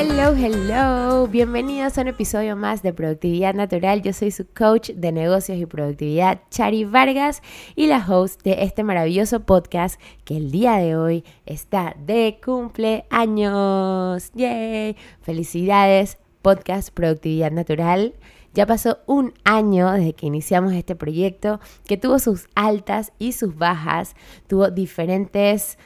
Hello, hello, bienvenidos a un episodio más de Productividad Natural. Yo soy su coach de negocios y productividad, Chari Vargas, y la host de este maravilloso podcast que el día de hoy está de cumpleaños. ¡Yay! Felicidades, podcast Productividad Natural. Ya pasó un año desde que iniciamos este proyecto que tuvo sus altas y sus bajas, tuvo diferentes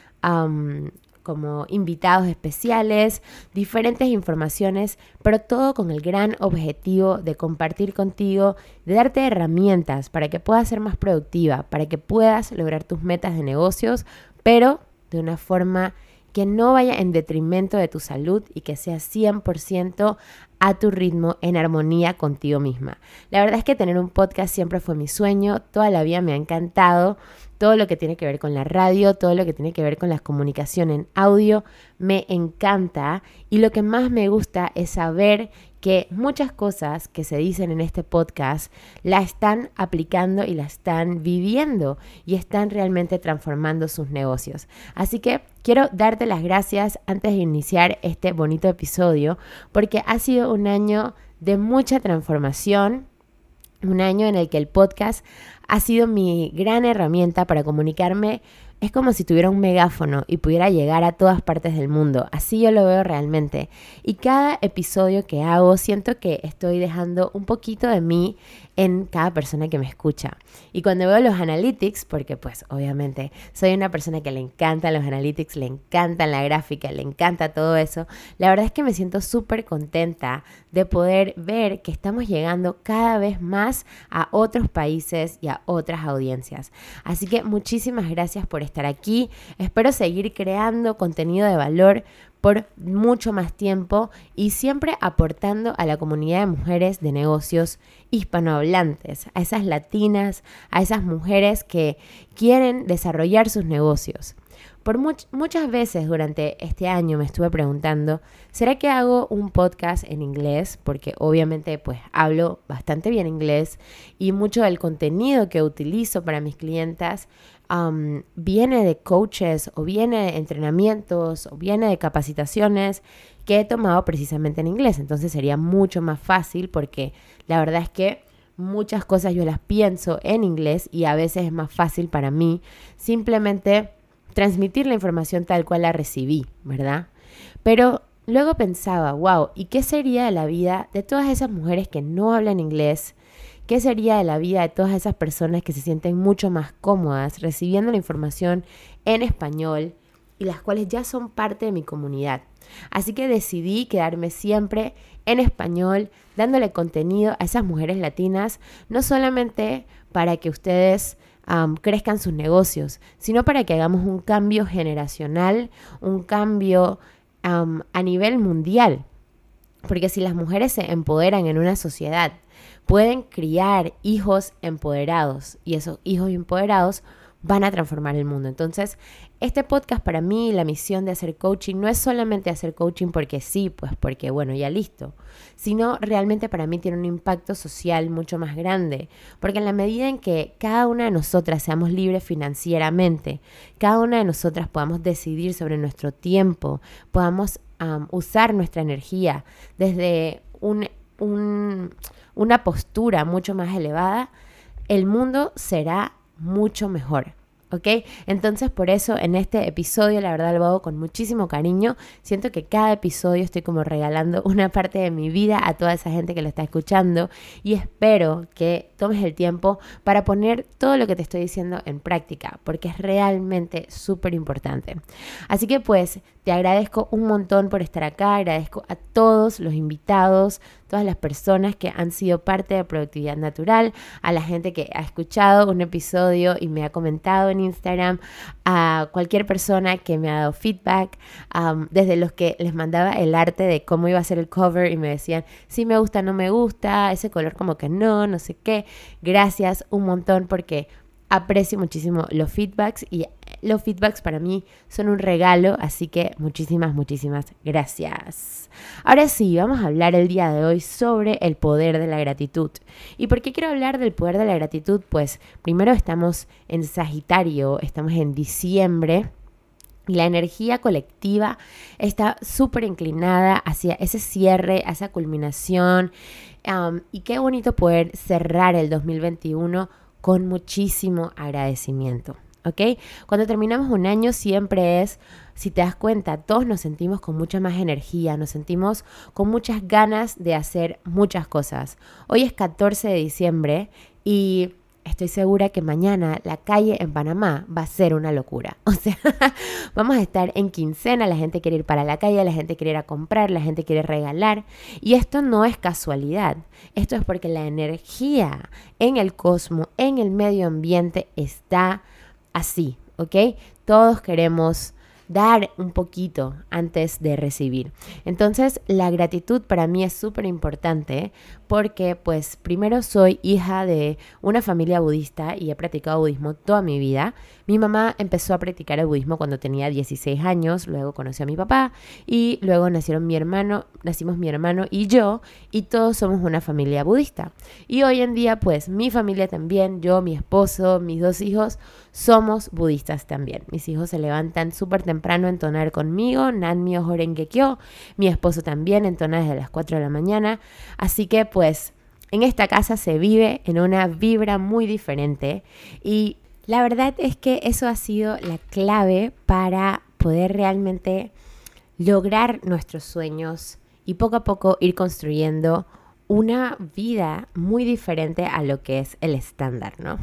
como invitados especiales, diferentes informaciones, pero todo con el gran objetivo de compartir contigo, de darte herramientas para que puedas ser más productiva, para que puedas lograr tus metas de negocios, pero de una forma que no vaya en detrimento de tu salud y que sea 100% a tu ritmo en armonía contigo misma. La verdad es que tener un podcast siempre fue mi sueño, toda la vida me ha encantado, todo lo que tiene que ver con la radio, todo lo que tiene que ver con la comunicación en audio, me encanta y lo que más me gusta es saber que muchas cosas que se dicen en este podcast la están aplicando y la están viviendo y están realmente transformando sus negocios. Así que quiero darte las gracias antes de iniciar este bonito episodio porque ha sido un año de mucha transformación, un año en el que el podcast ha sido mi gran herramienta para comunicarme. Es como si tuviera un megáfono y pudiera llegar a todas partes del mundo. Así yo lo veo realmente. Y cada episodio que hago siento que estoy dejando un poquito de mí en cada persona que me escucha. Y cuando veo los analytics, porque pues obviamente soy una persona que le encantan los analytics, le encantan la gráfica, le encanta todo eso, la verdad es que me siento súper contenta de poder ver que estamos llegando cada vez más a otros países y a otras audiencias. Así que muchísimas gracias por estar aquí. Espero seguir creando contenido de valor por mucho más tiempo y siempre aportando a la comunidad de mujeres de negocios hispanohablantes, a esas latinas, a esas mujeres que quieren desarrollar sus negocios. Por muchas veces durante este año me estuve preguntando, ¿será que hago un podcast en inglés? Porque obviamente pues hablo bastante bien inglés y mucho del contenido que utilizo para mis clientas viene de coaches o viene de entrenamientos o viene de capacitaciones que he tomado precisamente en inglés. Entonces sería mucho más fácil porque la verdad es que muchas cosas yo las pienso en inglés y a veces es más fácil para mí simplemente transmitir la información tal cual la recibí, ¿verdad? Pero luego pensaba, wow, ¿y qué sería de la vida de todas esas mujeres que no hablan inglés? ¿Qué sería de la vida de todas esas personas que se sienten mucho más cómodas recibiendo la información en español y las cuales ya son parte de mi comunidad? Así que decidí quedarme siempre en español, dándole contenido a esas mujeres latinas, no solamente para que ustedes crezcan sus negocios, sino para que hagamos un cambio generacional, un cambio a nivel mundial. Porque si las mujeres se empoderan en una sociedad, pueden criar hijos empoderados y esos hijos empoderados van a transformar el mundo. Entonces, este podcast para mí, la misión de hacer coaching, no es solamente hacer coaching porque sí, pues porque bueno, ya listo, sino realmente para mí tiene un impacto social mucho más grande, porque en la medida en que cada una de nosotras seamos libres financieramente, cada una de nosotras podamos decidir sobre nuestro tiempo, podamos usar nuestra energía desde un, una postura mucho más elevada, el mundo será mucho mejor. ¿Ok? Entonces por eso en este episodio la verdad lo hago con muchísimo cariño. Siento que cada episodio estoy como regalando una parte de mi vida a toda esa gente que lo está escuchando y espero que tomes el tiempo para poner todo lo que te estoy diciendo en práctica porque es realmente súper importante. Así que pues te agradezco un montón por estar acá, agradezco a todos los invitados, todas las personas que han sido parte de Productividad Natural, a la gente que ha escuchado un episodio y me ha comentado en Instagram, a cualquier persona que me ha dado feedback, desde los que les mandaba el arte de cómo iba a ser el cover y me decían, si me gusta, no me gusta, ese color como que no, no sé qué. Gracias un montón porque aprecio muchísimo los feedbacks y los feedbacks para mí son un regalo, así que muchísimas, muchísimas gracias. Ahora sí, vamos a hablar el día de hoy sobre el poder de la gratitud. ¿Y por qué quiero hablar del poder de la gratitud? Pues primero estamos en Sagitario, estamos en diciembre. Y la energía colectiva está súper inclinada hacia ese cierre, hacia culminación. y qué bonito poder cerrar el 2021 con muchísimo agradecimiento. ¿Ok? Cuando terminamos un año siempre es, si te das cuenta, todos nos sentimos con mucha más energía, nos sentimos con muchas ganas de hacer muchas cosas. Hoy es 14 de diciembre y estoy segura que mañana la calle en Panamá va a ser una locura. O sea, vamos a estar en quincena, la gente quiere ir para la calle, la gente quiere ir a comprar, la gente quiere regalar. Y esto no es casualidad. Esto es porque la energía en el cosmos, en el medio ambiente está así, ¿ok? Todos queremos dar un poquito antes de recibir. Entonces, la gratitud para mí es súper importante porque, pues, primero soy hija de una familia budista y he practicado budismo toda mi vida. Mi mamá empezó a practicar el budismo cuando tenía 16 años, luego conoció a mi papá y luego nacieron mi hermano, nacimos mi hermano y yo y todos somos una familia budista. Y hoy en día, pues, mi familia también, yo, mi esposo, mis dos hijos, somos budistas también. Mis hijos se levantan súper temprano a entonar conmigo, Nanmyo Horengekyo, mi esposo también entona desde las 4 de la mañana, así que pues en esta casa se vive en una vibra muy diferente y la verdad es que eso ha sido la clave para poder realmente lograr nuestros sueños y poco a poco ir construyendo una vida muy diferente a lo que es el estándar, ¿no?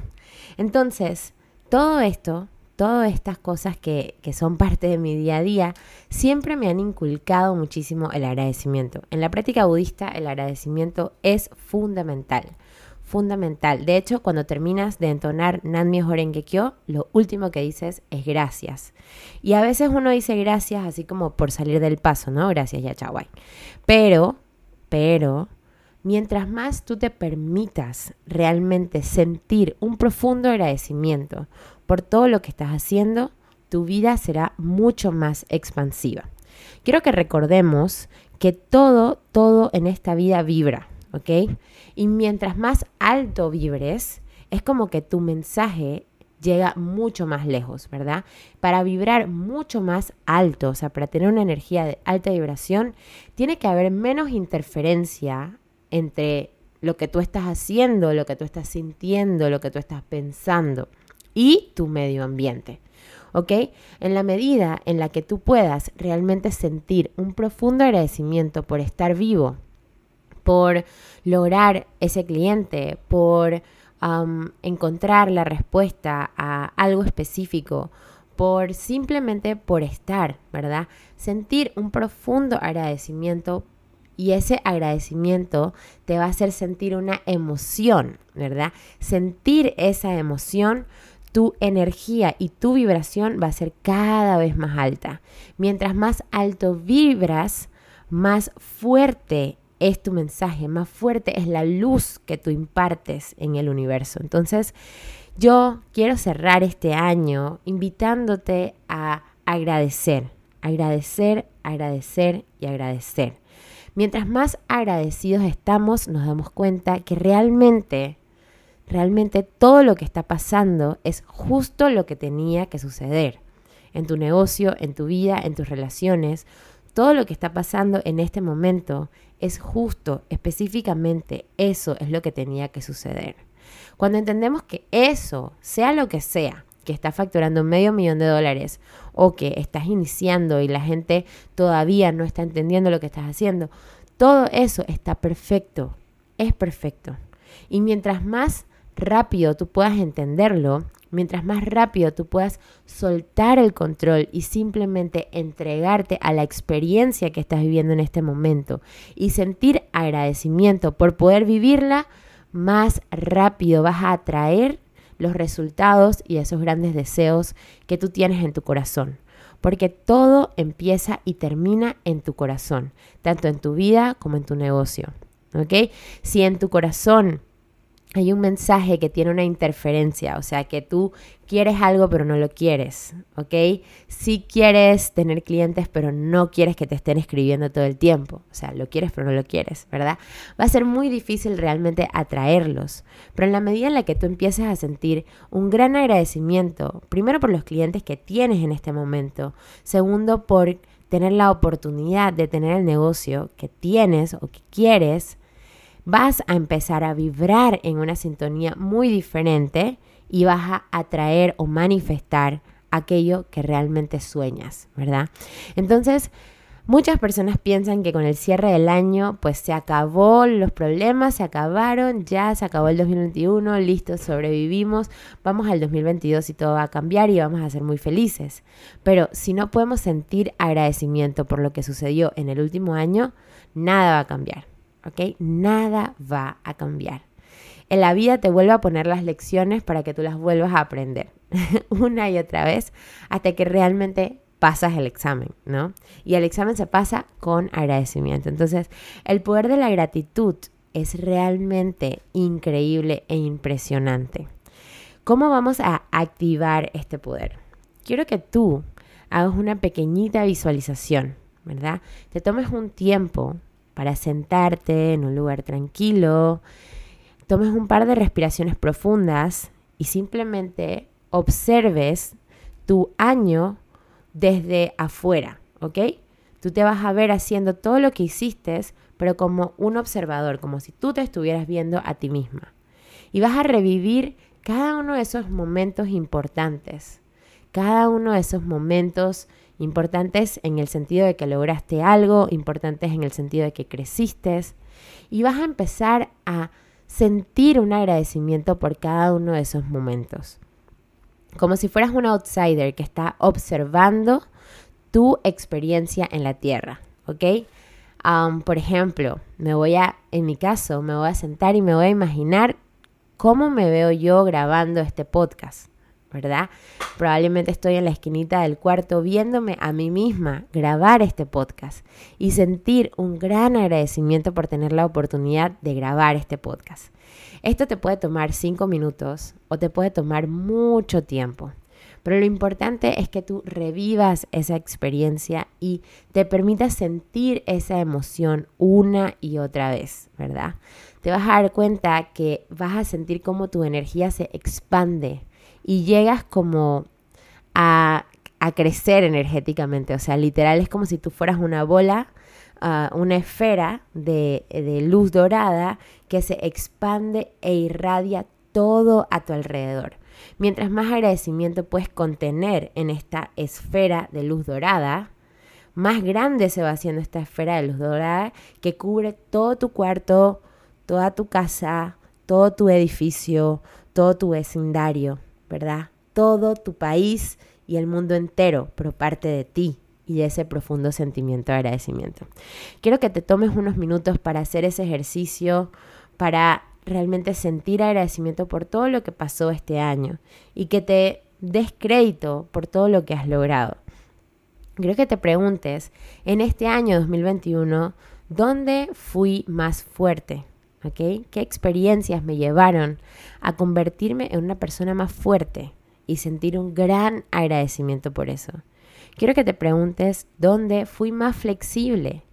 Entonces, todo esto, todas estas cosas que, que, son parte de mi día a día, siempre me han inculcado muchísimo el agradecimiento. En la práctica budista el agradecimiento es fundamental, fundamental. De hecho, cuando terminas de entonar Nanmyo Horengekyo, lo último que dices es gracias. Y a veces uno dice gracias así como por salir del paso, ¿no? Gracias, ya chawai. Pero, pero, Mientras más tú te permitas realmente sentir un profundo agradecimiento por todo lo que estás haciendo, tu vida será mucho más expansiva. Quiero que recordemos que todo, todo en esta vida vibra, ¿ok? Y mientras más alto vibres, es como que tu mensaje llega mucho más lejos, ¿verdad? Para vibrar mucho más alto, o sea, para tener una energía de alta vibración, tiene que haber menos interferencia entre lo que tú estás haciendo, lo que tú estás sintiendo, lo que tú estás pensando y tu medio ambiente. ¿Ok? En la medida en la que tú puedas realmente sentir un profundo agradecimiento por estar vivo, por lograr ese cliente, por encontrar la respuesta a algo específico, por simplemente por estar, ¿verdad? Sentir un profundo agradecimiento y ese agradecimiento te va a hacer sentir una emoción, ¿verdad? Sentir esa emoción, tu energía y tu vibración va a ser cada vez más alta. Mientras más alto vibras, más fuerte es tu mensaje, más fuerte es la luz que tú impartes en el universo. Entonces, yo quiero cerrar este año invitándote a agradecer, agradecer, agradecer y agradecer. Mientras más agradecidos estamos, nos damos cuenta que realmente, realmente todo lo que está pasando es justo lo que tenía que suceder. En tu negocio, en tu vida, en tus relaciones, todo lo que está pasando en este momento es justo, específicamente, eso es lo que tenía que suceder. Cuando entendemos que eso, sea lo que sea, que está facturando medio millón de dólares o que estás iniciando y la gente todavía no está entendiendo lo que estás haciendo, todo eso está perfecto, es perfecto. Y mientras más rápido tú puedas entenderlo, mientras más rápido tú puedas soltar el control y simplemente entregarte a la experiencia que estás viviendo en este momento y sentir agradecimiento por poder vivirla, más rápido vas a atraer los resultados y esos grandes deseos que tú tienes en tu corazón. Porque todo empieza y termina en tu corazón, tanto en tu vida como en tu negocio. ¿Ok? Si en tu corazón hay un mensaje que tiene una interferencia, o sea, que tú quieres algo pero no lo quieres, ¿ok? Sí quieres tener clientes pero no quieres que te estén escribiendo todo el tiempo, o sea, lo quieres pero no lo quieres, ¿verdad? Va a ser muy difícil realmente atraerlos, pero en la medida en la que tú empieces a sentir un gran agradecimiento, primero por los clientes que tienes en este momento, segundo por tener la oportunidad de tener el negocio que tienes o que quieres, vas a empezar a vibrar en una sintonía muy diferente y vas a atraer o manifestar aquello que realmente sueñas, ¿verdad? Entonces, muchas personas piensan que con el cierre del año, pues se acabó los problemas, se acabaron, ya se acabó el 2021, listo, sobrevivimos, vamos al 2022 y todo va a cambiar y vamos a ser muy felices. Pero si no podemos sentir agradecimiento por lo que sucedió en el último año, nada va a cambiar. ¿Ok? Nada va a cambiar. En la vida te vuelve a poner las lecciones para que tú las vuelvas a aprender una y otra vez hasta que realmente pasas el examen, ¿no? Y el examen se pasa con agradecimiento. Entonces, el poder de la gratitud es realmente increíble e impresionante. ¿Cómo vamos a activar este poder? Quiero que tú hagas una pequeñita visualización, ¿verdad? Te tomes un tiempo para sentarte en un lugar tranquilo, tomes un par de respiraciones profundas y simplemente observes tu año desde afuera, ¿ok? Tú te vas a ver haciendo todo lo que hiciste, pero como un observador, como si tú te estuvieras viendo a ti misma. Y vas a revivir cada uno de esos momentos importantes, cada uno de esos momentos importantes en el sentido de que lograste algo, importantes en el sentido de que creciste y vas a empezar a sentir un agradecimiento por cada uno de esos momentos. Como si fueras un outsider que está observando tu experiencia en la tierra, ¿ok? por ejemplo, me voy a, en mi caso, me voy a sentar y me voy a imaginar cómo me veo yo grabando este podcast. ¿Verdad? Probablemente estoy en la esquinita del cuarto viéndome a mí misma grabar este podcast y sentir un gran agradecimiento por tener la oportunidad de grabar este podcast. Esto te puede tomar cinco minutos o te puede tomar mucho tiempo. Pero lo importante es que tú revivas esa experiencia y te permitas sentir esa emoción una y otra vez, ¿verdad? Te vas a dar cuenta que vas a sentir cómo tu energía se expande y llegas como a, crecer energéticamente. O sea, literal es como si tú fueras una bola, ah, una esfera de, de luz dorada que se expande e irradia todo a tu alrededor. Mientras más agradecimiento puedes contener en esta esfera de luz dorada, más grande se va haciendo esta esfera de luz dorada que cubre todo tu cuarto, toda tu casa, todo tu edificio, todo tu vecindario. ¿Verdad? Todo tu país y el mundo entero, pero parte de ti y ese profundo sentimiento de agradecimiento. Quiero que te tomes unos minutos para hacer ese ejercicio, para realmente sentir agradecimiento por todo lo que pasó este año y que te des crédito por todo lo que has logrado. Quiero que te preguntes, en este año 2021, ¿dónde fui más fuerte? ¿Qué experiencias me llevaron a convertirme en una persona más fuerte y sentir un gran agradecimiento por eso? Quiero que te preguntes dónde fui más flexible,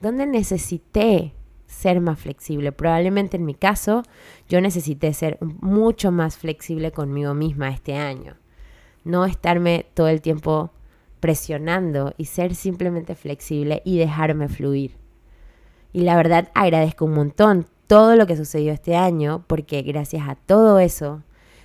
dónde necesité ser más flexible. Probablemente en mi caso yo necesité ser mucho más flexible conmigo misma este año. No estarme todo el tiempo presionando y ser simplemente flexible y dejarme fluir. Y la verdad agradezco un montón todo lo que sucedió este año porque gracias a todo eso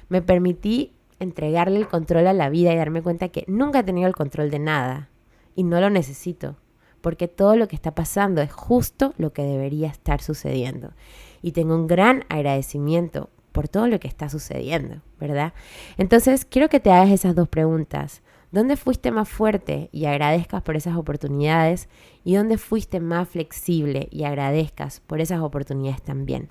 me permití entregarle el control a la vida y darme cuenta que nunca he tenido el control de nada y no lo necesito, porque todo lo que está pasando es justo lo que debería estar sucediendo. Y tengo un gran agradecimiento por todo lo que está sucediendo, ¿verdad? Entonces, quiero que te hagas esas dos preguntas. ¿Dónde fuiste más fuerte y agradezcas por esas oportunidades? ¿Y dónde fuiste más flexible y agradezcas por esas oportunidades también?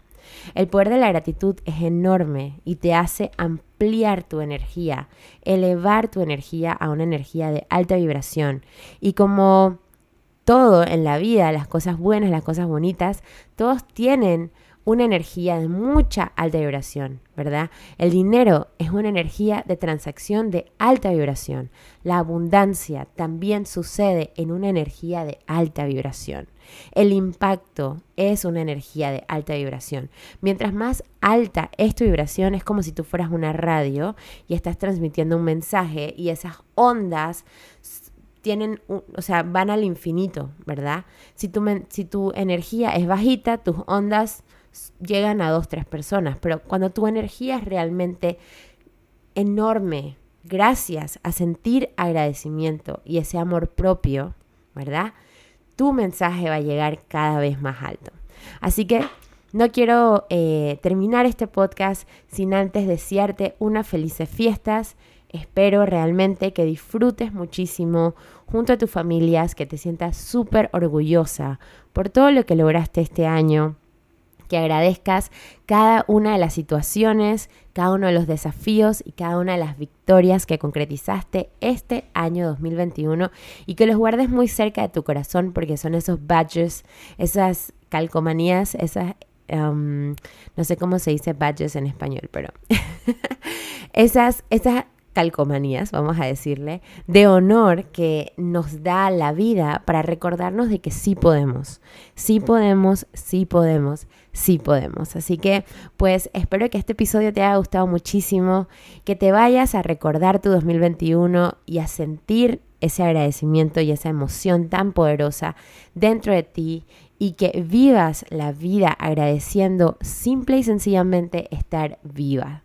El poder de la gratitud es enorme y te hace ampliar tu energía, elevar tu energía a una energía de alta vibración. Y como todo en la vida, las cosas buenas, las cosas bonitas, todos tienen una energía de mucha alta vibración, ¿verdad? El dinero es una energía de transacción de alta vibración. La abundancia también sucede en una energía de alta vibración. El impacto es una energía de alta vibración. Mientras más alta es tu vibración, es como si tú fueras una radio y estás transmitiendo un mensaje y esas ondas tienen, o sea, van al infinito, ¿verdad? Si tu, si tu energía es bajita, tus ondas llegan a dos, tres personas, pero cuando tu energía es realmente enorme, gracias a sentir agradecimiento y ese amor propio, ¿verdad? Tu mensaje va a llegar cada vez más alto. Así que no quiero eh, terminar este podcast sin antes desearte unas felices fiestas. Espero realmente que disfrutes muchísimo junto a tus familias, que te sientas súper orgullosa por todo lo que lograste este año, que agradezcas cada una de las situaciones, cada uno de los desafíos y cada una de las victorias que concretizaste este año 2021 y que los guardes muy cerca de tu corazón porque son esos badges, esas calcomanías, esas, um, no sé cómo se dice badges en español, pero esas, esas calcomanías, vamos a decirle, de honor que nos da la vida para recordarnos de que sí podemos, sí podemos, sí podemos, sí podemos. Así que pues espero que este episodio te haya gustado muchísimo, que te vayas a recordar tu 2021 y a sentir ese agradecimiento y esa emoción tan poderosa dentro de ti y que vivas la vida agradeciendo simple y sencillamente estar viva.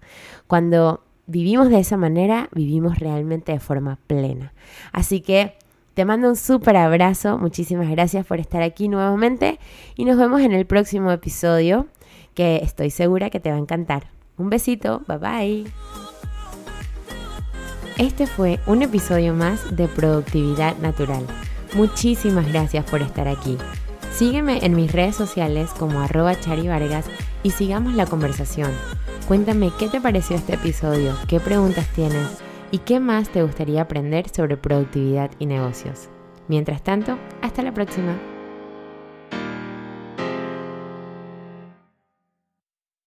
Cuando vivimos de esa manera, vivimos realmente de forma plena. Así que te mando un súper abrazo, muchísimas gracias por estar aquí nuevamente y nos vemos en el próximo episodio que estoy segura que te va a encantar. Un besito, bye bye. Este fue un episodio más de Productividad Natural. Muchísimas gracias por estar aquí. Sígueme en mis redes sociales como arroba charivargas y sigamos la conversación. Cuéntame qué te pareció este episodio, qué preguntas tienes y qué más te gustaría aprender sobre productividad y negocios. Mientras tanto, hasta la próxima.